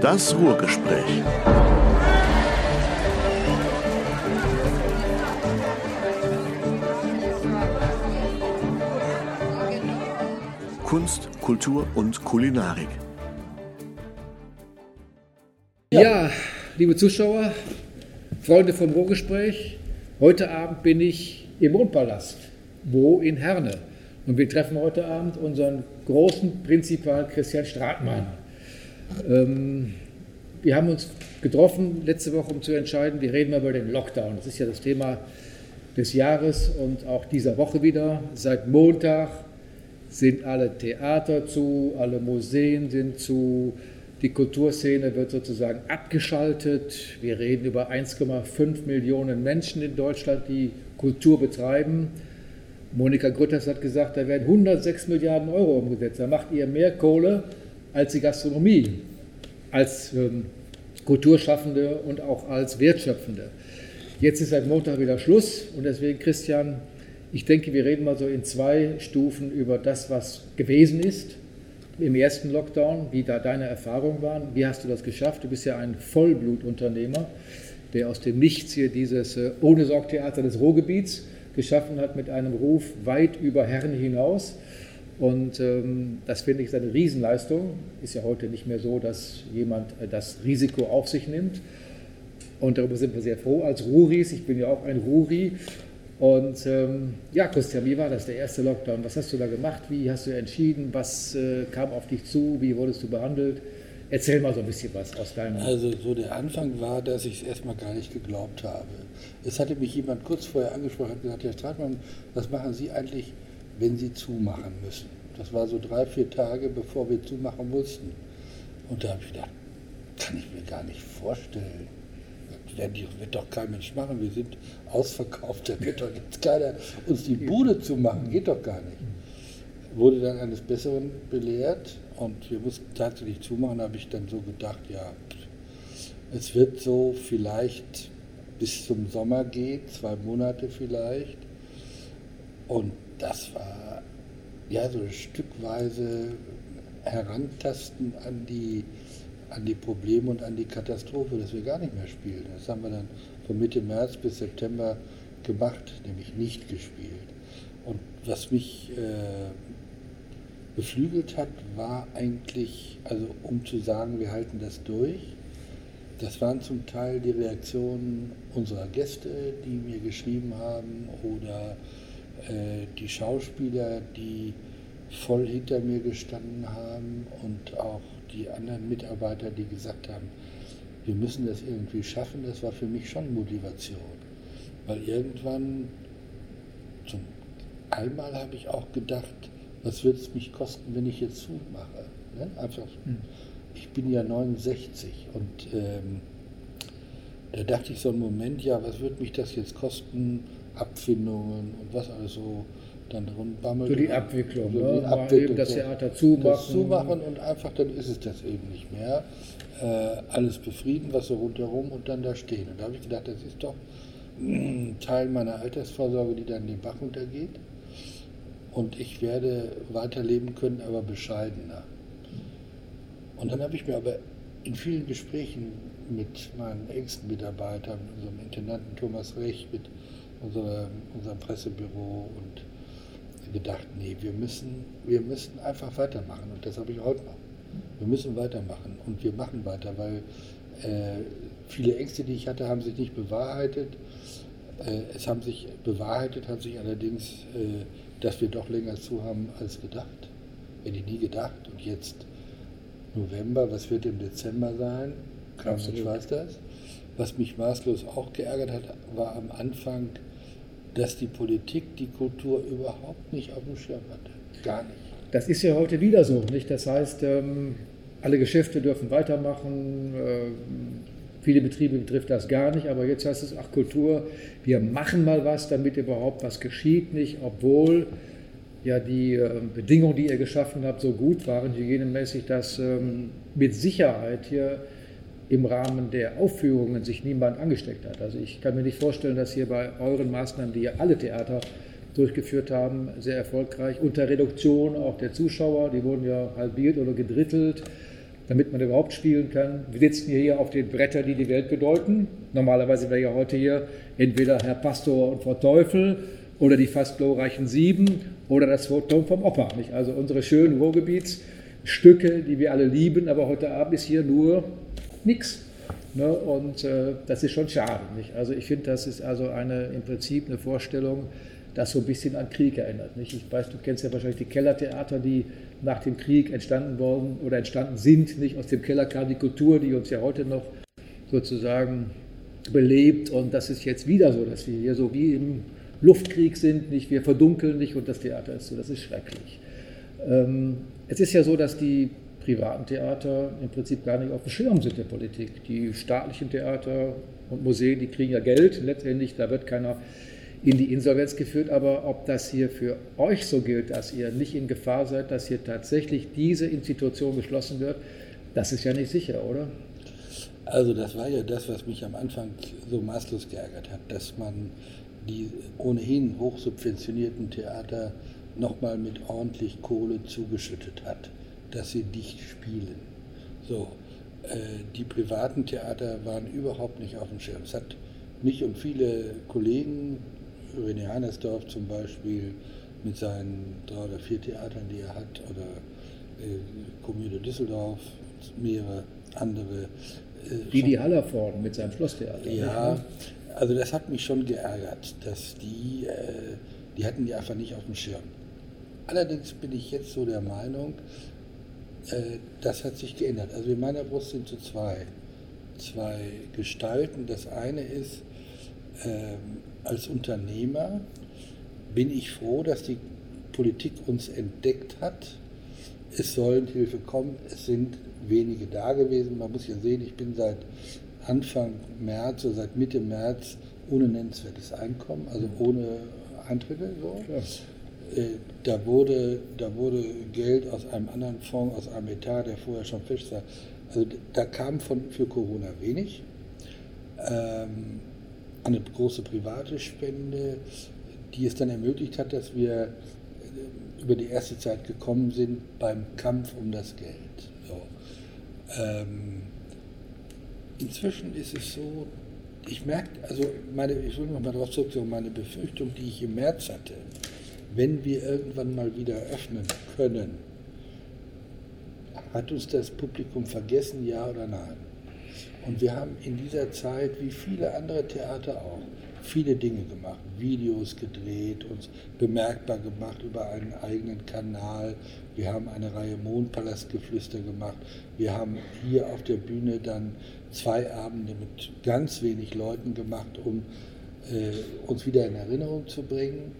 Das Ruhrgespräch. Kunst, Kultur und Kulinarik. Ja, liebe Zuschauer, Freunde vom Ruhrgespräch, heute Abend bin ich im Mondpalast, wo in Herne. Und wir treffen heute Abend unseren großen Prinzipal Christian Stratmann. Ähm, wir haben uns getroffen letzte Woche, um zu entscheiden, wir reden mal über den Lockdown. Das ist ja das Thema des Jahres und auch dieser Woche wieder. Seit Montag sind alle Theater zu, alle Museen sind zu, die Kulturszene wird sozusagen abgeschaltet. Wir reden über 1,5 Millionen Menschen in Deutschland, die Kultur betreiben. Monika Grütters hat gesagt, da werden 106 Milliarden Euro umgesetzt. Da macht ihr mehr Kohle als die Gastronomie, als ähm, Kulturschaffende und auch als Wertschöpfende. Jetzt ist seit Montag wieder Schluss und deswegen, Christian, ich denke, wir reden mal so in zwei Stufen über das, was gewesen ist im ersten Lockdown, wie da deine Erfahrungen waren. Wie hast du das geschafft? Du bist ja ein Vollblutunternehmer, der aus dem Nichts hier dieses äh, Ohne Sorgtheater des Ruhrgebiets geschaffen hat mit einem Ruf weit über Herren hinaus. Und ähm, das finde ich eine Riesenleistung. Ist ja heute nicht mehr so, dass jemand äh, das Risiko auf sich nimmt. Und darüber sind wir sehr froh als Ruris. Ich bin ja auch ein Ruri. Und ähm, ja, Christian, wie war das, der erste Lockdown? Was hast du da gemacht? Wie hast du entschieden? Was äh, kam auf dich zu? Wie wurdest du behandelt? Erzähl mal so ein bisschen was aus deinem. Also, so der Anfang war, dass ich es erstmal gar nicht geglaubt habe. Es hatte mich jemand kurz vorher angesprochen und gesagt: Herr Stratmann, was machen Sie eigentlich, wenn Sie zumachen müssen? Das war so drei, vier Tage, bevor wir zumachen mussten. Und da habe ich gedacht: Kann ich mir gar nicht vorstellen. Das wird doch kein Mensch machen. Wir sind ausverkauft. Da wird doch jetzt keiner uns die Bude zumachen. Geht doch gar nicht. Wurde dann eines Besseren belehrt und wir mussten tatsächlich zumachen. Da habe ich dann so gedacht: Ja, es wird so vielleicht bis zum Sommer gehen, zwei Monate vielleicht. Und das war ja so stückweise Herantasten an die, an die Probleme und an die Katastrophe, dass wir gar nicht mehr spielen. Das haben wir dann von Mitte März bis September gemacht, nämlich nicht gespielt. Und was mich äh, beflügelt hat, war eigentlich, also um zu sagen, wir halten das durch, das waren zum Teil die Reaktionen unserer Gäste, die mir geschrieben haben, oder äh, die Schauspieler, die voll hinter mir gestanden haben und auch die anderen Mitarbeiter, die gesagt haben, wir müssen das irgendwie schaffen, das war für mich schon Motivation. Weil irgendwann, zum einmal habe ich auch gedacht, was wird es mich kosten, wenn ich jetzt zumache? Ne? Einfach, hm. ich bin ja 69 und ähm, da dachte ich so einen Moment, ja, was wird mich das jetzt kosten? Abfindungen und was alles so dann rundbammelt. So die Abwicklung, so ne? die Abwicklung, das Theater zumachen. Das zumachen und einfach, dann ist es das eben nicht mehr. Äh, alles befrieden, was so rundherum und dann da stehen. Und da habe ich gedacht, das ist doch ein Teil meiner Altersvorsorge, die dann den Bach runtergeht. Und ich werde weiterleben können, aber bescheidener. Und dann habe ich mir aber in vielen Gesprächen mit meinen engsten Mitarbeitern, unserem Intendanten Thomas Rech, mit unser, unserem Pressebüro und gedacht, nee, wir müssen, wir müssen einfach weitermachen. Und das habe ich heute noch. Wir müssen weitermachen und wir machen weiter, weil äh, viele Ängste, die ich hatte, haben sich nicht bewahrheitet. Äh, es haben sich bewahrheitet, hat sich allerdings, äh, dass wir doch länger zu haben als gedacht. Hätte ich nie gedacht. Und jetzt November, was wird im Dezember sein? Kein Mensch weiß das. Was mich maßlos auch geärgert hat, war am Anfang, dass die Politik die Kultur überhaupt nicht auf dem Schirm hatte. Gar nicht. Das ist ja heute wieder so, nicht? Das heißt, ähm, alle Geschäfte dürfen weitermachen. Äh, viele Betriebe betrifft das gar nicht, aber jetzt heißt es, ach Kultur, wir machen mal was, damit überhaupt was geschieht, nicht? Obwohl ja die äh, Bedingungen, die ihr geschaffen habt, so gut waren, hygienemäßig, dass ähm, mit Sicherheit hier im Rahmen der Aufführungen sich niemand angesteckt hat. Also ich kann mir nicht vorstellen, dass hier bei euren Maßnahmen, die ja alle Theater durchgeführt haben, sehr erfolgreich, unter Reduktion auch der Zuschauer, die wurden ja halbiert oder gedrittelt. damit man überhaupt spielen kann. Wir sitzen hier auf den Brettern, die die Welt bedeuten. Normalerweise wäre ja heute hier entweder Herr Pastor und Frau Teufel oder die fast glorreichen Sieben oder das Turm vom. Nicht? Also unsere schönen Ruhrgebietsstücke, die wir alle lieben, aber heute Abend ist hier nur nichts. Ne? Und äh, das ist schon schade. Nicht? Also ich finde, das ist also eine, im Prinzip eine Vorstellung, das so ein bisschen an Krieg erinnert. Nicht? Ich weiß, du kennst ja wahrscheinlich die Kellertheater, die nach dem Krieg entstanden worden oder entstanden sind. Nicht aus dem Keller kam die Kultur, die uns ja heute noch sozusagen belebt. Und das ist jetzt wieder so, dass wir hier so wie im Luftkrieg sind. Nicht? Wir verdunkeln nicht und das Theater ist so. Das ist schrecklich. Ähm, es ist ja so, dass die privaten Theater im Prinzip gar nicht auf dem Schirm sind der Politik. Die staatlichen Theater und Museen, die kriegen ja Geld. Letztendlich, da wird keiner in die Insolvenz geführt. Aber ob das hier für euch so gilt, dass ihr nicht in Gefahr seid, dass hier tatsächlich diese Institution geschlossen wird, das ist ja nicht sicher, oder? Also das war ja das, was mich am Anfang so maßlos geärgert hat, dass man die ohnehin hochsubventionierten Theater nochmal mit ordentlich Kohle zugeschüttet hat, dass sie dicht spielen. So, äh, die privaten Theater waren überhaupt nicht auf dem Schirm. Es hat mich und viele Kollegen René Heinersdorf zum Beispiel mit seinen drei oder vier Theatern, die er hat, oder äh, Komödie Düsseldorf, mehrere andere. Äh, Didi Hallervorden mit seinem Schlosstheater. Ja, ne? also das hat mich schon geärgert, dass die, äh, die hatten die einfach nicht auf dem Schirm. Allerdings bin ich jetzt so der Meinung, das hat sich geändert. Also in meiner Brust sind so zwei, zwei Gestalten. Das eine ist, ähm, als Unternehmer bin ich froh, dass die Politik uns entdeckt hat. Es sollen Hilfe kommen, es sind wenige da gewesen. Man muss ja sehen, ich bin seit Anfang März oder seit Mitte März ohne nennenswertes Einkommen, also ohne Eintritte. So. Äh, da, wurde, da wurde Geld aus einem anderen Fonds, aus einem Etat, der vorher schon fest war. Also da kam von, für Corona wenig. Ähm, eine große private Spende, die es dann ermöglicht hat, dass wir äh, über die erste Zeit gekommen sind beim Kampf um das Geld. So. Ähm, inzwischen ist es so, ich merke, also meine, ich will noch mal darauf zurückkommen, meine Befürchtung, die ich im März hatte, wenn wir irgendwann mal wieder öffnen können, hat uns das Publikum vergessen, ja oder nein? Und wir haben in dieser Zeit, wie viele andere Theater auch, viele Dinge gemacht, Videos gedreht, uns bemerkbar gemacht über einen eigenen Kanal. Wir haben eine Reihe Mondpalastgeflüster gemacht. Wir haben hier auf der Bühne dann zwei Abende mit ganz wenig Leuten gemacht, um äh, uns wieder in Erinnerung zu bringen.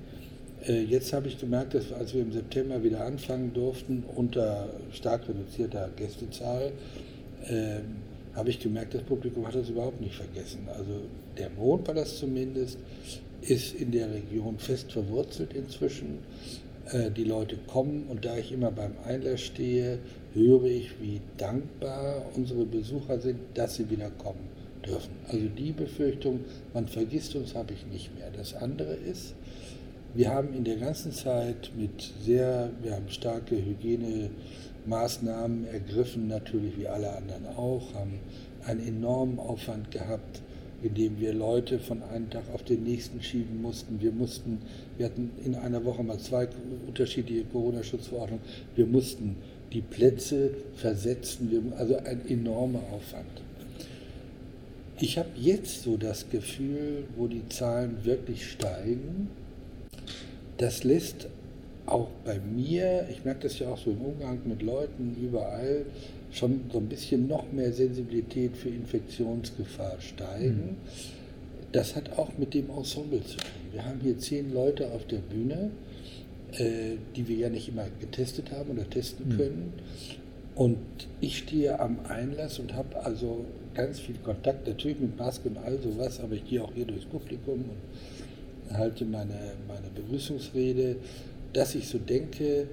Äh, jetzt habe ich gemerkt, dass als wir im September wieder anfangen durften, unter stark reduzierter Gästezahl, äh, habe ich gemerkt, das Publikum hat das überhaupt nicht vergessen. Also der Mondpalast zumindest ist in der Region fest verwurzelt inzwischen. Äh, die Leute kommen und da ich immer beim Einlass stehe, höre ich, wie dankbar unsere Besucher sind, dass sie wieder kommen dürfen. Also die Befürchtung, man vergisst uns, habe ich nicht mehr. Das andere ist, wir haben in der ganzen Zeit mit sehr, wir haben starke Hygiene Maßnahmen ergriffen, natürlich wie alle anderen auch, haben einen enormen Aufwand gehabt, indem wir Leute von einem Tag auf den nächsten schieben mussten. Wir mussten, wir hatten in einer Woche mal zwei unterschiedliche Corona-Schutzverordnungen. Wir mussten die Plätze versetzen, also ein enormer Aufwand. Ich habe jetzt so das Gefühl, wo die Zahlen wirklich steigen, das lässt auch bei mir, ich merke das ja auch so im Umgang mit Leuten überall, schon so ein bisschen noch mehr Sensibilität für Infektionsgefahr steigen. Mhm. Das hat auch mit dem Ensemble zu tun. Wir haben hier zehn Leute auf der Bühne, äh, die wir ja nicht immer getestet haben oder testen mhm. können. Und ich stehe am Einlass und habe also ganz viel Kontakt, natürlich mit Maske und all sowas, aber ich gehe auch hier durchs Publikum und halte meine, meine Begrüßungsrede dass ich so denke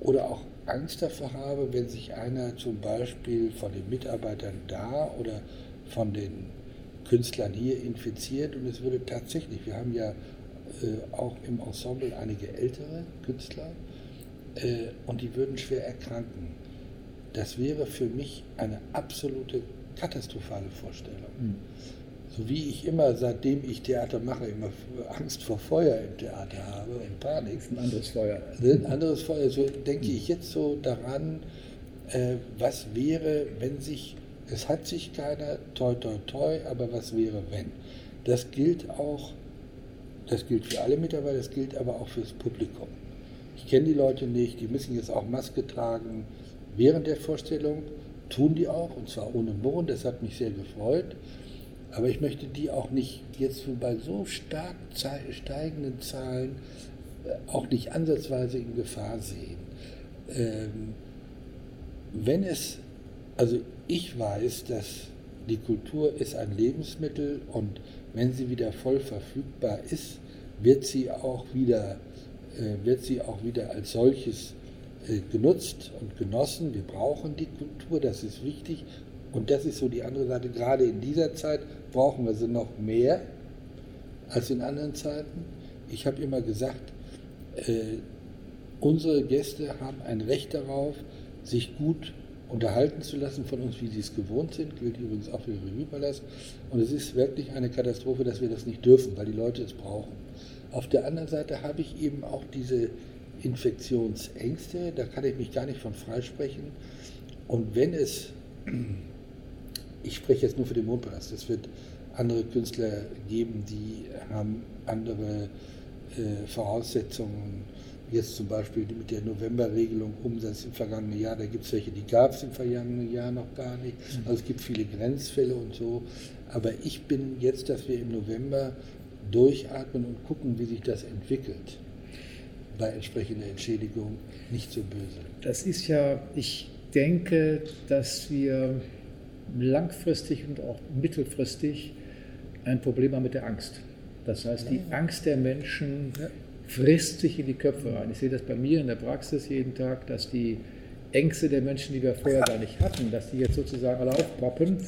oder auch Angst davor habe, wenn sich einer zum Beispiel von den Mitarbeitern da oder von den Künstlern hier infiziert und es würde tatsächlich, wir haben ja äh, auch im Ensemble einige ältere Künstler äh, und die würden schwer erkranken. das wäre für mich eine absolute katastrophale Vorstellung. Mhm. So wie ich immer, seitdem ich Theater mache, immer Angst vor Feuer im Theater habe und Panik. Ein anderes Feuer. Ein anderes Feuer. So denke ich jetzt so daran, äh, was wäre, wenn sich, es hat sich keiner, toi, toi, toi, aber was wäre, wenn? Das gilt auch, das gilt für alle Mitarbeiter, das gilt aber auch fürs Publikum. Ich kenne die Leute nicht, die müssen jetzt auch Maske tragen während der Vorstellung, tun die auch, und zwar ohne Murren, das hat mich sehr gefreut. Aber ich möchte die auch nicht jetzt bei so stark steigenden Zahlen äh, auch nicht ansatzweise in Gefahr sehen. Ähm, wenn es, also ich weiß, dass die Kultur ist ein Lebensmittel und wenn sie wieder voll verfügbar ist, wird sie auch wieder, äh, wird sie auch wieder als solches äh, genutzt und genossen. Wir brauchen die Kultur, das ist wichtig. Und das ist so die andere Seite. Gerade in dieser Zeit brauchen wir sie noch mehr als in anderen Zeiten. Ich habe immer gesagt, äh, unsere Gäste haben ein Recht darauf, sich gut unterhalten zu lassen von uns, wie sie es gewohnt sind. Gilt übrigens auch für die Revuepalast. Und es ist wirklich eine Katastrophe, dass wir das nicht dürfen, weil die Leute es brauchen. Auf der anderen Seite habe ich eben auch diese Infektionsängste, da kann ich mich gar nicht von freisprechen. Und wenn es ich spreche jetzt nur für den Mondpalast. Es wird andere Künstler geben, die haben andere äh, Voraussetzungen. Jetzt zum Beispiel mit der Novemberregelung Umsatz im vergangenen Jahr, da gibt es welche, die gab es im vergangenen Jahr noch gar nicht. Mhm. Also es gibt viele Grenzfälle und so. Aber ich bin jetzt, dass wir im November durchatmen und gucken, wie sich das entwickelt bei entsprechender Entschädigung, nicht so böse. Das ist ja, ich denke, dass wir langfristig und auch mittelfristig ein Problem haben mit der Angst. Das heißt, die Angst der Menschen frisst sich in die Köpfe rein. Ich sehe das bei mir in der Praxis jeden Tag, dass die Ängste der Menschen, die wir vorher gar nicht hatten, dass die jetzt sozusagen alle aufpoppen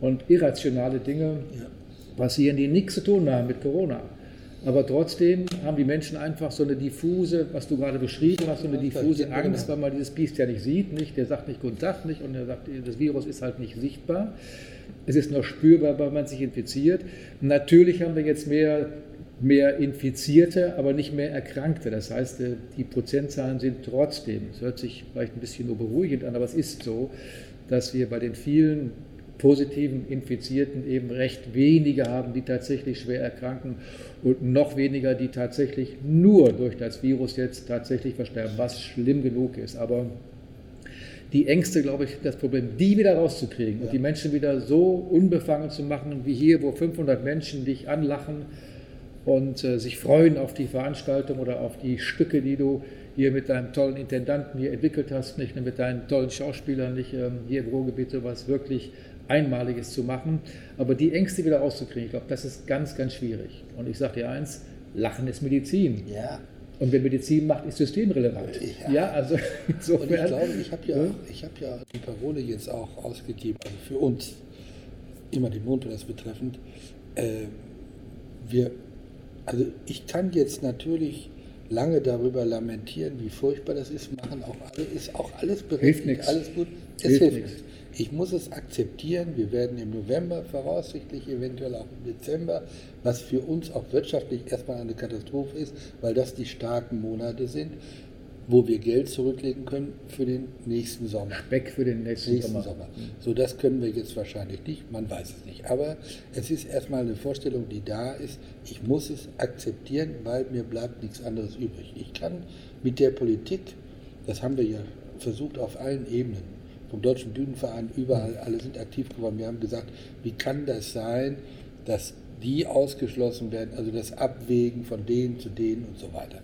und irrationale Dinge passieren, die nichts zu tun haben mit Corona. Aber trotzdem haben die Menschen einfach so eine diffuse, was du gerade beschrieben hast, so eine diffuse Angst, weil man dieses Biest ja nicht sieht, nicht? Der sagt nicht Guten Tag nicht und er sagt, das Virus ist halt nicht sichtbar. Es ist noch spürbar, weil man sich infiziert. Natürlich haben wir jetzt mehr, mehr Infizierte, aber nicht mehr Erkrankte. Das heißt, äh, die Prozentzahlen sind trotzdem, es hört sich vielleicht ein bisschen nur beruhigend an, aber es ist so, dass wir bei den vielen positiven Infizierten eben recht wenige haben, die tatsächlich schwer erkranken und noch weniger, die tatsächlich nur durch das Virus jetzt tatsächlich versterben, was schlimm genug ist. Aber die Ängste, glaube ich, das Problem, die wieder rauszukriegen ja. und die Menschen wieder so unbefangen zu machen wie hier, wo 500 Menschen dich anlachen und äh, sich freuen auf die Veranstaltung oder auf die Stücke, die du hier mit deinem tollen Intendanten hier entwickelt hast, nicht mit deinen tollen Schauspielern, nicht ähm, hier im Ruhrgebiet sowas wirklich Einmaliges zu machen. Aber die Ängste wieder rauszukriegen, ich glaube, das ist ganz, ganz schwierig. Und ich sage dir eins, Lachen ist Medizin. Ja. Und wer Medizin macht, ist systemrelevant. Ja, ja also insofern. Und ich glaube, ich habe ja, ja? hab ja die Parole jetzt auch ausgegeben, also für uns, immer den Mondpalast betreffend. Äh, wir, also ich kann jetzt natürlich lange darüber lamentieren, wie furchtbar das ist, machen auch alle, ist auch alles berechtigt, alles gut. Es hilft, hilft nichts. Ich muss es akzeptieren. Wir werden im November voraussichtlich, eventuell auch im Dezember, was für uns auch wirtschaftlich erstmal eine Katastrophe ist, weil das die starken Monate sind, wo wir Geld zurücklegen können für den nächsten Sommer. Speck für den nächsten, nächsten Sommer. Sommer. So, das können wir jetzt wahrscheinlich nicht, man weiß es nicht. Aber es ist erstmal eine Vorstellung, die da ist. Ich muss es akzeptieren, weil mir bleibt nichts anderes übrig. Ich kann mit der Politik, das haben wir ja versucht auf allen Ebenen, vom Deutschen Bühnenverein, überall, alle sind aktiv geworden. Wir haben gesagt, wie kann das sein, dass die ausgeschlossen werden, also das Abwägen von denen zu denen und so weiter.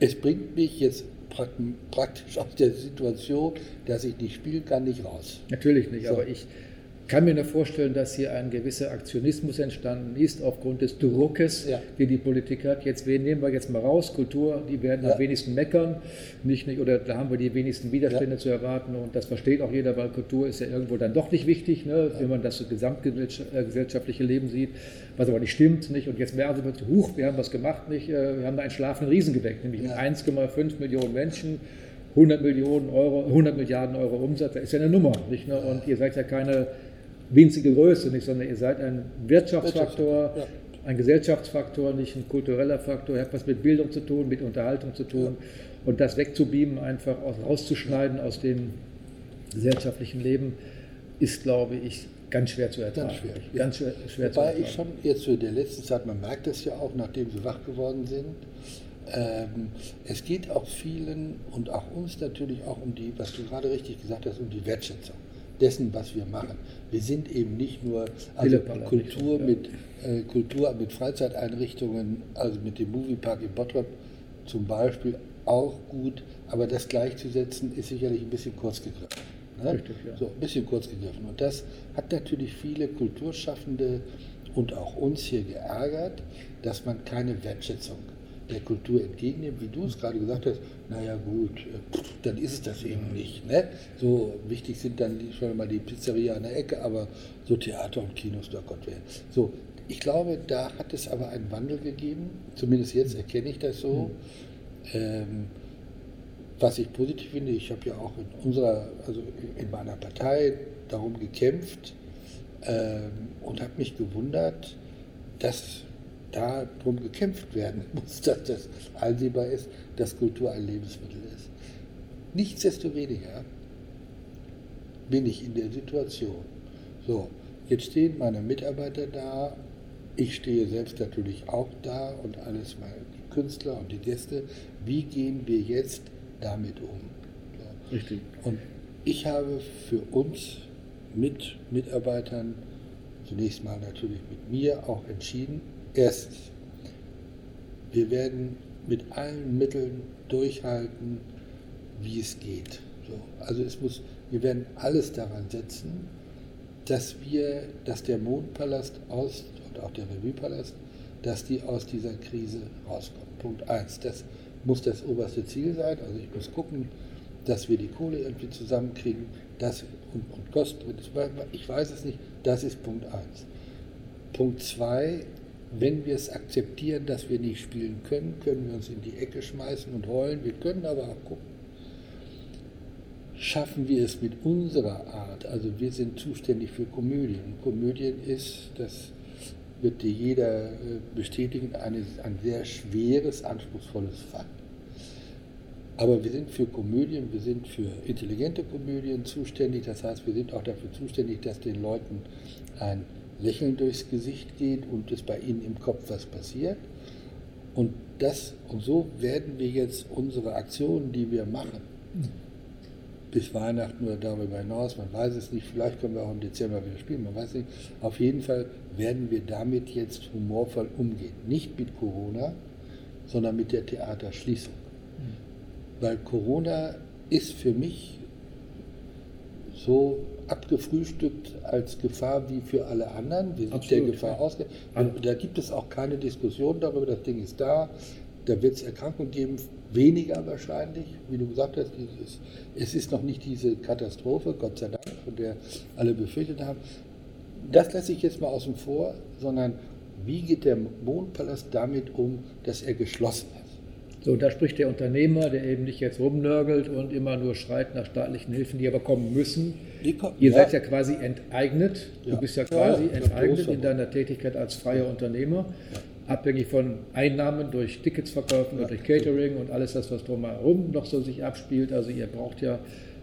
Es bringt mich jetzt praktisch aus der Situation, dass ich nicht spielen kann, nicht raus. Natürlich nicht, so. aber ich kann mir nur vorstellen, dass hier ein gewisser Aktionismus entstanden ist aufgrund des Druckes, ja. den die Politik hat. Jetzt wen nehmen wir jetzt mal raus? Kultur, die werden ja. am wenigsten meckern, nicht, nicht, oder da haben wir die wenigsten Widerstände ja. zu erwarten und das versteht auch jeder, weil Kultur ist ja irgendwo dann doch nicht wichtig, ne, wenn man das gesamtgesellschaftliche Leben sieht, was aber nicht stimmt. Nicht? Und jetzt merken sie, huch, wir haben was gemacht, nicht? Äh, wir haben da einen schlafenden Riesen geweckt, nämlich 1,5 Millionen Menschen 100 Millionen Euro, 100 Milliarden Euro Umsatz, das ist ja eine Nummer, nicht nur? Und ihr seid ja keine winzige Größe, nicht, sondern ihr seid ein Wirtschaftsfaktor, Ja. ein Gesellschaftsfaktor, nicht ein kultureller Faktor. Ihr habt was mit Bildung zu tun, mit Unterhaltung zu tun. Und das wegzubeamen, einfach aus, rauszuschneiden aus dem gesellschaftlichen Leben, ist, glaube ich, ganz schwer zu ertragen. Ganz schwer, ja. Ganz schwer, schwer zu Wobei ertragen. ich schon jetzt so in der letzten Zeit, man merkt es ja auch, nachdem sie wach geworden sind, ähm, es geht auch vielen und auch uns natürlich auch um die, was du gerade richtig gesagt hast, um die Wertschätzung dessen, was wir machen. Wir sind eben nicht nur also Kultur mit äh, Kultur mit Freizeiteinrichtungen, also mit dem Moviepark in Bottrop zum Beispiel auch gut, aber das gleichzusetzen ist sicherlich ein bisschen kurz gegriffen. Ne? Richtig, ja. So ein bisschen kurz gegriffen. Und das hat natürlich viele Kulturschaffende und auch uns hier geärgert, dass man keine Wertschätzung der Kultur entgegennimmt, wie du es gerade gesagt hast, naja gut, äh, dann ist es das eben nicht. Ne? So wichtig sind dann schon mal die Pizzeria an der Ecke, aber so Theater und Kinos, da Gott wer. So, ich glaube, da hat es aber einen Wandel gegeben, zumindest jetzt erkenne ich das so. Ähm, was ich positiv finde, ich habe ja auch in unserer, also in meiner Partei darum gekämpft ähm, und habe mich gewundert, dass darum gekämpft werden muss, dass das einsehbar ist, dass Kultur ein Lebensmittel ist. Nichtsdestoweniger bin ich in der Situation. So, jetzt stehen meine Mitarbeiter da, ich stehe selbst natürlich auch da und alles mal die Künstler und die Gäste. Wie gehen wir jetzt damit um? So. Richtig. Und ich habe für uns mit Mitarbeitern, zunächst mal natürlich mit mir, auch entschieden, erstens, wir werden mit allen Mitteln durchhalten, wie es geht. So, also es muss, wir werden alles daran setzen, dass wir, dass der Mondpalast aus und auch der Revuepalast, dass die aus dieser Krise rauskommen. Punkt eins. Das muss das oberste Ziel sein. Also ich muss gucken, dass wir die Kohle irgendwie zusammenkriegen. Das und, und Kosten, ich weiß es nicht. Das ist Punkt eins. Punkt zwei. Wenn wir es akzeptieren, dass wir nicht spielen können, können wir uns in die Ecke schmeißen und heulen. Wir können aber auch gucken, schaffen wir es mit unserer Art. Also wir sind zuständig für Komödien. Komödien ist, das wird dir jeder äh, bestätigen, eine, ein sehr schweres, anspruchsvolles Fach. Aber wir sind für Komödien, wir sind für intelligente Komödien zuständig. Das heißt, wir sind auch dafür zuständig, dass den Leuten ein Lächeln durchs Gesicht geht und es bei ihnen im Kopf was passiert. Und das und so werden wir jetzt unsere Aktionen, die wir machen, bis Weihnachten oder darüber hinaus, man weiß es nicht, vielleicht können wir auch im Dezember wieder spielen, man weiß nicht. Auf jeden Fall werden wir damit jetzt humorvoll umgehen. Nicht mit Corona, sondern mit der Theaterschließung. Weil Corona ist für mich so abgefrühstückt als Gefahr wie für alle anderen. Wir sind Absolut, der Gefahr ja. ausgegangen. Da gibt es auch keine Diskussion darüber, das Ding ist da. Da wird es Erkrankungen geben, weniger wahrscheinlich, wie du gesagt hast. Es ist, es ist noch nicht diese Katastrophe, Gott sei Dank, von der alle befürchtet haben. Das lasse ich jetzt mal außen vor, sondern wie geht der Mondpalast damit um, dass er geschlossen ist? So, da spricht der Unternehmer, der eben nicht jetzt rumnörgelt und immer nur schreit nach staatlichen Hilfen, die aber kommen müssen. Kommen- Ihr ja. seid ja quasi enteignet. Ja. Du bist ja quasi ja, enteignet in deiner Tätigkeit als freier Unternehmer, abhängig von Einnahmen durch Tickets verkaufen und durch Catering und alles das, was drumherum noch so sich abspielt. Also ihr braucht ja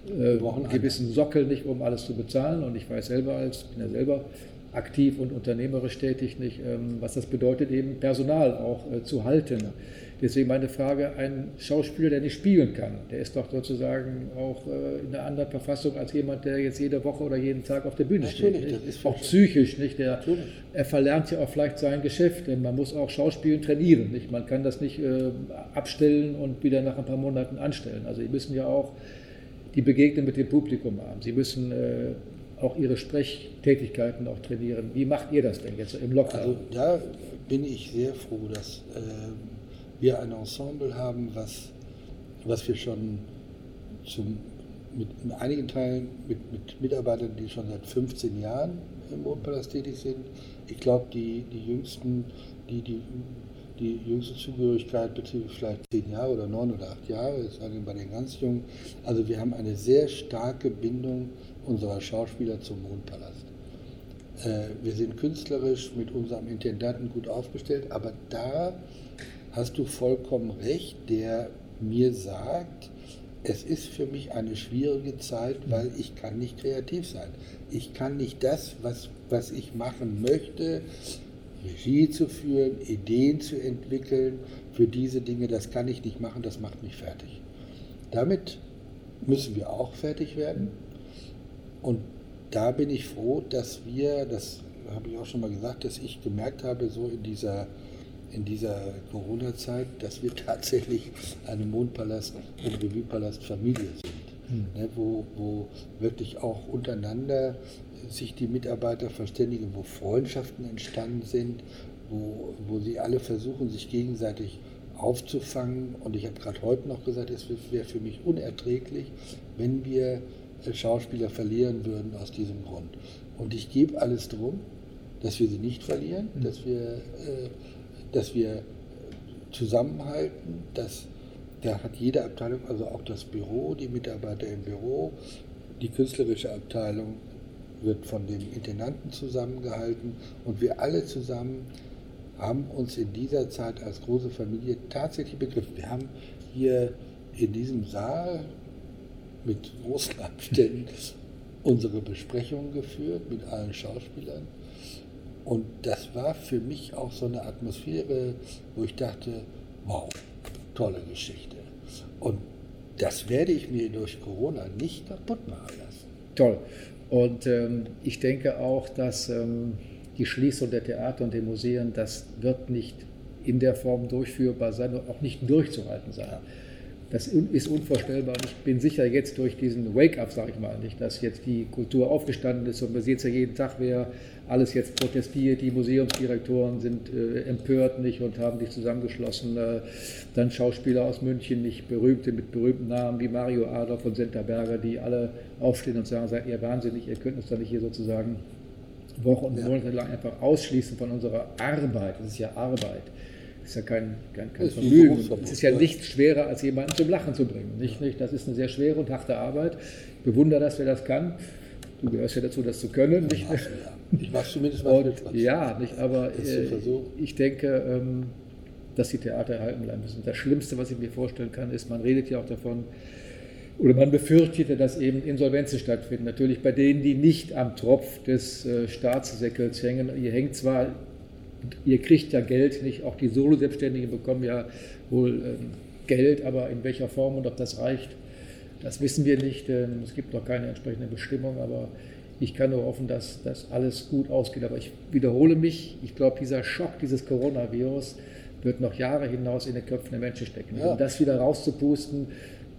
äh, einen gewissen Sockel nicht, um alles zu bezahlen. Und ich weiß selber als, bin ja selber aktiv und unternehmerisch tätig, nicht, ähm, was das bedeutet, eben Personal auch äh, zu halten. Deswegen meine Frage, ein Schauspieler, der nicht spielen kann, der ist doch sozusagen auch äh, in einer anderen Verfassung als jemand, der jetzt jede Woche oder jeden Tag auf der Bühne Natürlich, steht. das Nicht? ist auch psychisch, nicht? Der, Natürlich. er verlernt ja auch vielleicht sein Geschäft, denn man muss auch Schauspielen trainieren. Nicht? Man kann das nicht äh, abstellen und wieder nach ein paar Monaten anstellen. Also Sie müssen ja auch die Begegnung mit dem Publikum haben. Sie müssen äh, auch Ihre Sprechtätigkeiten auch trainieren. Wie macht ihr das denn jetzt im Lockdown? Also da bin ich sehr froh, dass ähm, wir ein Ensemble haben, was, was wir schon zum, mit, in einigen Teilen mit, mit Mitarbeitern, die schon seit 15 Jahren im Mondpalast tätig sind. Ich glaube, die, die jüngsten, die, die die jüngste Zugehörigkeit betrifft vielleicht zehn Jahre oder neun oder acht Jahre, das sagen bei den ganz Jungen. Also wir haben eine sehr starke Bindung unserer Schauspieler zum Mondpalast. Äh, wir sind künstlerisch mit unserem Intendanten gut aufgestellt, aber da hast du vollkommen recht, der mir sagt, es ist für mich eine schwierige Zeit, weil ich kann nicht kreativ sein. Ich kann nicht das, was, was ich machen möchte, Regie zu führen, Ideen zu entwickeln für diese Dinge, das kann ich nicht machen, das macht mich fertig. Damit müssen wir auch fertig werden. Und da bin ich froh, dass wir, das habe ich auch schon mal gesagt, dass ich gemerkt habe, so in dieser, in dieser Corona-Zeit, dass wir tatsächlich eine Mondpalast- und Revue-Palast-Familie sind. Mhm. Ne, wo, wo wirklich auch untereinander sich die Mitarbeiter verständigen, wo Freundschaften entstanden sind, wo, wo sie alle versuchen, sich gegenseitig aufzufangen. Und ich habe gerade heute noch gesagt, es wäre für mich unerträglich, wenn wir äh, Schauspieler verlieren würden aus diesem Grund. Und ich gebe alles drum, dass wir sie nicht verlieren, mhm. dass, wir, äh, dass wir zusammenhalten, dass da hat jede Abteilung, also auch das Büro, die Mitarbeiter im Büro, die künstlerische Abteilung wird von den Intendanten zusammengehalten und wir alle zusammen haben uns in dieser Zeit als große Familie tatsächlich begriffen. Wir haben hier in diesem Saal mit großen Abständen unsere Besprechungen geführt mit allen Schauspielern. Und das war für mich auch so eine Atmosphäre, wo ich dachte, wow, tolle Geschichte. Und das werde ich mir durch Corona nicht kaputt machen lassen. Toll. Und ähm, ich denke auch, dass ähm, die Schließung der Theater und der Museen, das wird nicht in der Form durchführbar sein und auch nicht durchzuhalten sein. Das ist unvorstellbar. Und ich bin sicher jetzt durch diesen Wake-up, sage ich mal, nicht, dass jetzt die Kultur aufgestanden ist und man sieht es ja jeden Tag, wer alles jetzt protestiert. Die Museumsdirektoren sind äh, empört nicht und haben sich zusammengeschlossen. Äh, dann Schauspieler aus München, nicht berühmte mit berühmten Namen wie Mario Adolf von Senterberger, die alle aufstehen und sagen, seid ihr wahnsinnig, ihr könnt uns doch nicht hier sozusagen Wochen und Monate lang einfach ausschließen von unserer Arbeit. Das ist ja Arbeit ist ja kein, kein, kein Vermögen. Es ist ja nicht schwerer, als jemanden zum Lachen zu bringen. Nicht, nicht? Das ist eine sehr schwere und harte Arbeit. Ich bewundere das, wer das kann. Du gehörst ja dazu, das zu können. Nicht? Ich mache zumindest mal und, Ja, nicht, aber äh, ich denke, ähm, dass die Theater erhalten bleiben müssen. Das Schlimmste, was ich mir vorstellen kann, ist, man redet ja auch davon, oder man befürchtete, dass eben Insolvenzen stattfinden. Natürlich bei denen, die nicht am Tropf des äh, Staatssäckels hängen. Ihr hängt zwar ihr kriegt ja Geld nicht, auch die Solo-Selbstständigen bekommen ja wohl ähm, Geld, aber in welcher Form und ob das reicht, das wissen wir nicht. Ähm, es gibt noch keine entsprechende Bestimmung, aber ich kann nur hoffen, dass das alles gut ausgeht. Aber ich wiederhole mich, ich glaube, dieser Schock, dieses Coronavirus wird noch Jahre hinaus in den Köpfen der Menschen stecken. Ja. Um das wieder rauszupusten,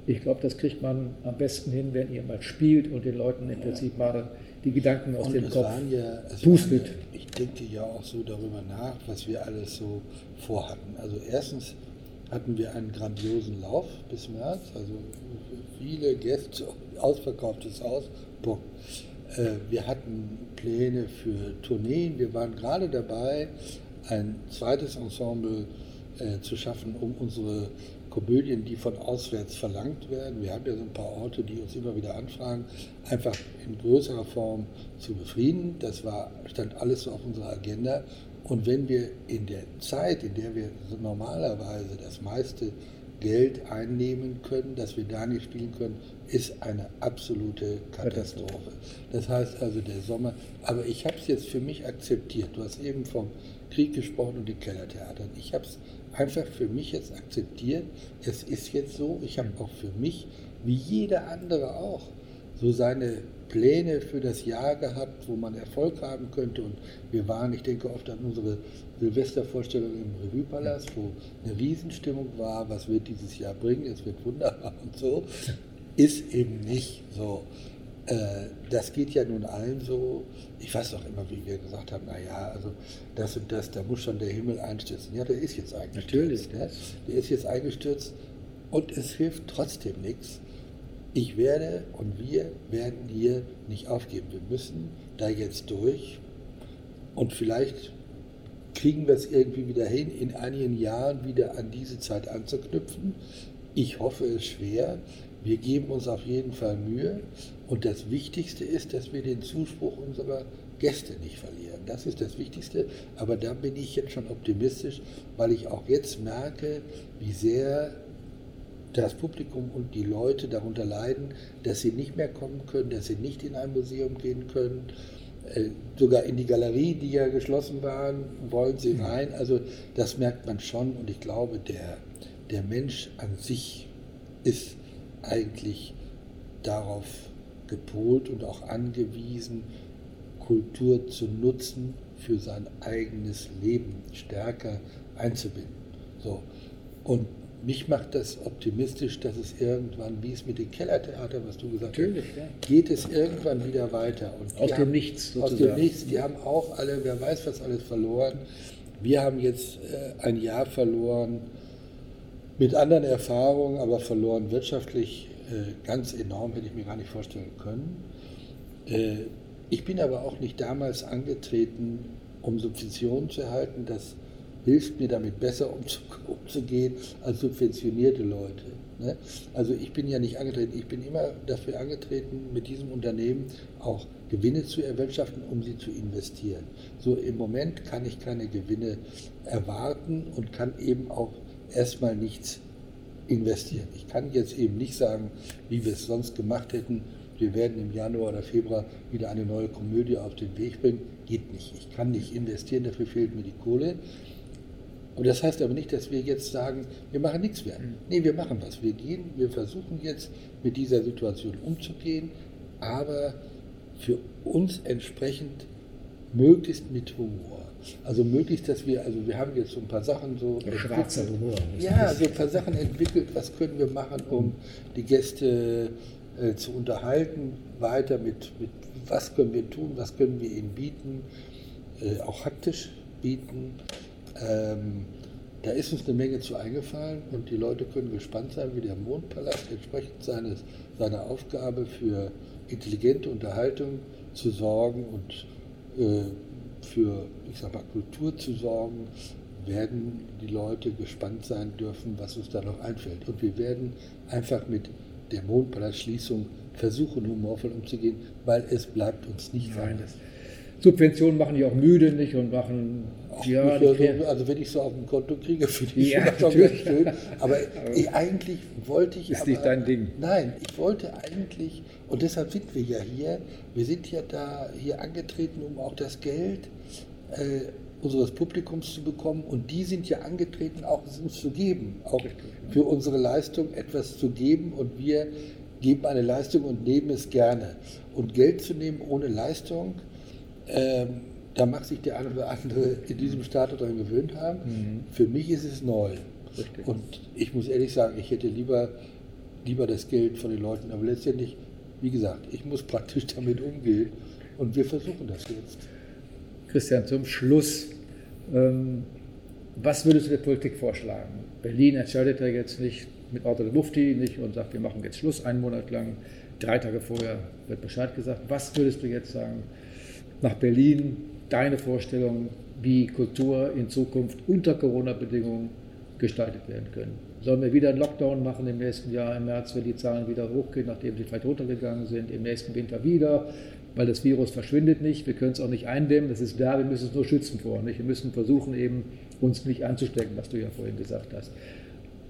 ich glaube, das kriegt man am besten hin, wenn ihr mal spielt und den Leuten im Prinzip mal die Gedanken aus und dem Kopf ja, pustet. Ja, ich denke ja auch so darüber nach, was wir alles so vorhatten. Also erstens hatten wir einen grandiosen Lauf bis März, also viele Gäste, ausverkauftes Haus, Punkt. Äh, wir hatten Pläne für Tourneen, wir waren gerade dabei, ein zweites Ensemble äh, zu schaffen, um unsere Komödien, die von auswärts verlangt werden. Wir haben ja so ein paar Orte, die uns immer wieder anfragen, einfach in größerer Form zu befrieden. Das war, stand alles so auf unserer Agenda. Und wenn wir in der Zeit, in der wir normalerweise das meiste Geld einnehmen können, dass wir da nicht spielen können, ist eine absolute Katastrophe. Das heißt also der Sommer, aber ich habe es jetzt für mich akzeptiert. Du hast eben vom Krieg gesprochen und den Kellertheatern. Ich habe es einfach für mich jetzt akzeptiert, es ist jetzt so, ich habe auch für mich, wie jeder andere auch, so seine Pläne für das Jahr gehabt, wo man Erfolg haben könnte. Und wir waren, ich denke oft an unsere Silvestervorstellung im Revue-Palast, wo eine Riesenstimmung war, was wird dieses Jahr bringen, es wird wunderbar und so. Ist eben nicht so. Äh, das geht ja nun allen so. Ich weiß doch immer, wie wir gesagt haben, naja, also das und das, da muss schon der Himmel einstürzen. Ja, der ist jetzt eingestürzt. Natürlich. Ne? Der ist jetzt eingestürzt und es hilft trotzdem nichts. Ich werde und wir werden hier nicht aufgeben. Wir müssen da jetzt durch und vielleicht kriegen wir es irgendwie wieder hin, in einigen Jahren wieder an diese Zeit anzuknüpfen. Ich hoffe es schwer. Wir geben uns auf jeden Fall Mühe. Und das Wichtigste ist, dass wir den Zuspruch unserer Gäste nicht verlieren. Das ist das Wichtigste. Aber da bin ich jetzt schon optimistisch, weil ich auch jetzt merke, wie sehr das Publikum und die Leute darunter leiden, dass sie nicht mehr kommen können, dass sie nicht in ein Museum gehen können. Äh, sogar in die Galerie, die ja geschlossen waren, wollen sie rein. Also das merkt man schon und ich glaube, der, der Mensch an sich ist eigentlich darauf gepolt und auch angewiesen, Kultur zu nutzen, für sein eigenes Leben stärker einzubinden. So. Und mich macht das optimistisch, dass es irgendwann, wie es mit dem Kellertheater, was du gesagt Natürlich, hast, ja. geht es irgendwann wieder weiter. Und Aus dem haben, Nichts Aus sozusagen. dem Nichts. Die haben auch alle, wer weiß, was alles verloren. Wir haben jetzt äh, ein Jahr verloren mit anderen Erfahrungen, aber verloren wirtschaftlich äh, ganz enorm, hätte ich mir gar nicht vorstellen können. Äh, ich bin aber auch nicht damals angetreten, um Subventionen zu erhalten. Das hilft mir damit besser umzu- umzugehen als subventionierte Leute. Ne? Also ich bin ja nicht angetreten, ich bin immer dafür angetreten, mit diesem Unternehmen auch Gewinne zu erwirtschaften, um sie zu investieren. So im Moment kann ich keine Gewinne erwarten und kann eben auch erstmal nichts investieren. Ich kann jetzt eben nicht sagen, wie wir es sonst gemacht hätten, wir werden im Januar oder Februar wieder eine neue Komödie auf den Weg bringen. Geht nicht. Ich kann nicht investieren, dafür fehlt mir die Kohle. Und das heißt aber nicht, dass wir jetzt sagen, wir machen nichts mehr. Nee, wir machen was. Wir gehen, wir versuchen jetzt mit dieser Situation umzugehen, aber für uns entsprechend möglichst mit Humor. Also möglichst, dass wir, also wir haben jetzt so ein paar Sachen so. Schwarzer Humor. Ja, so ein paar Sachen entwickelt, was können wir machen, um die Gäste äh, zu unterhalten, weiter mit, mit, was können wir tun, was können wir ihnen bieten, äh, auch haptisch bieten. Ähm, da ist uns eine Menge zu eingefallen und die Leute können gespannt sein, wie der Mondpalast entsprechend seines, seiner Aufgabe für intelligente Unterhaltung zu sorgen und äh, für, ich sag mal, Kultur zu sorgen, werden die Leute gespannt sein dürfen, was uns da noch einfällt. Und wir werden einfach mit der Mondpalastschließung versuchen, humorvoll umzugehen, weil es bleibt uns nicht Nein, anders. Subventionen machen die auch müde nicht und machen Ja, Quer- so, also wenn ich so auf dem Konto kriege, finde ich Ja, das schon ganz schön. Aber ich, eigentlich wollte ich. Ist aber, nicht dein Ding. Nein, ich wollte eigentlich, und deshalb sind wir ja hier, wir sind ja da hier angetreten, um auch das Geld äh, unseres Publikums zu bekommen. Und die sind ja angetreten, auch es uns zu geben, auch für unsere Leistung etwas zu geben. Und wir geben eine Leistung und nehmen es gerne. Und Geld zu nehmen ohne Leistung, ähm, da mag sich der eine oder andere in diesem Staat daran gewöhnt haben. Für mich ist es neu. Richtig. Und ich muss ehrlich sagen, ich hätte lieber, lieber das Geld von den Leuten. Aber letztendlich, wie gesagt, ich muss praktisch damit umgehen. Und wir versuchen das jetzt. Christian, zum Schluss. Ähm, was würdest du der Politik vorschlagen? Berlin entscheidet ja jetzt nicht mit Orte der Mufti nicht und sagt, wir machen jetzt Schluss einen Monat lang. Drei Tage vorher wird Bescheid gesagt. Was würdest du jetzt sagen nach Berlin? Deine Vorstellung, wie Kultur in Zukunft unter Corona-Bedingungen gestaltet werden können? Sollen wir wieder einen Lockdown machen im nächsten Jahr, im März, wenn die Zahlen wieder hochgehen, nachdem sie vielleicht runtergegangen sind, im nächsten Winter wieder, weil das Virus verschwindet nicht, wir können es auch nicht eindämmen, das ist da, wir müssen es nur schützen vor. Nicht? Wir müssen versuchen, eben uns nicht anzustecken, was du ja vorhin gesagt hast.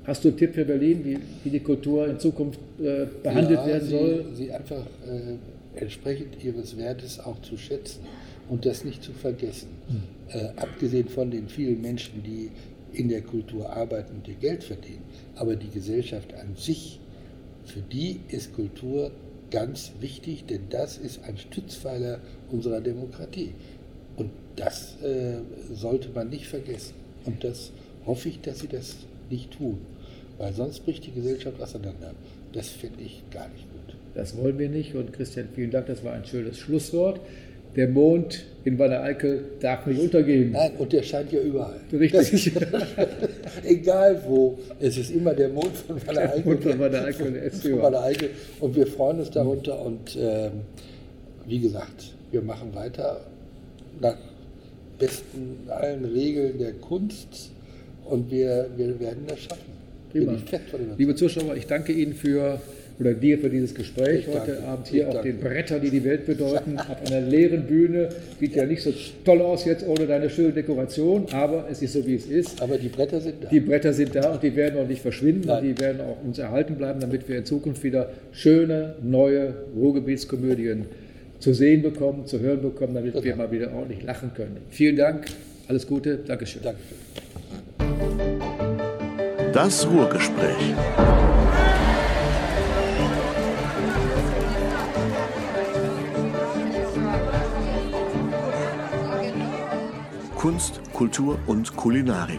Hast du einen Tipp für Berlin, wie, wie die Kultur in Zukunft äh, behandelt ja, werden sie, soll? Sie einfach äh, entsprechend ihres Wertes auch zu schätzen und das nicht zu vergessen. Hm. Äh, abgesehen von den vielen Menschen, die in der Kultur arbeiten und ihr Geld verdienen. Aber die Gesellschaft an sich, für die ist Kultur ganz wichtig, denn das ist ein Stützpfeiler unserer Demokratie. Und das äh, sollte man nicht vergessen. Und das hoffe ich, dass sie das nicht tun. Weil sonst bricht die Gesellschaft auseinander. Das finde ich gar nicht gut. Das wollen wir nicht. Und Christian, vielen Dank, das war ein schönes Schlusswort. Der Mond in Wanne Eickel darf nicht untergehen. Nein, und der scheint ja überall. Richtig. Egal wo, es ist immer der Mond von Wanne Der Eickel. Mond von Wanne Eickel, der ist Von überall. Wanne Eickel. Und wir freuen uns darunter. Und ähm, wie gesagt, wir machen weiter nach besten allen Regeln der Kunst und wir, wir werden das schaffen. Prima. Liebe Zuschauer, ich danke Ihnen für oder dir für dieses Gespräch Ich heute danke. Abend hier Ich auf danke. den Brettern, die die Welt bedeuten, auf einer leeren Bühne. Sieht ja nicht so toll aus jetzt ohne deine schöne Dekoration, aber es ist so, wie es ist. Aber die Bretter sind da. Die Bretter sind da und die werden auch nicht verschwinden Nein. und die werden auch uns erhalten bleiben, damit wir in Zukunft wieder schöne, neue Ruhrgebietskomödien zu sehen bekommen, zu hören bekommen, damit wir Genau. mal wieder ordentlich lachen können. Vielen Dank, alles Gute, Dankeschön. Dankeschön. Das Ruhrgespräch. Kunst, Kultur und Kulinarik.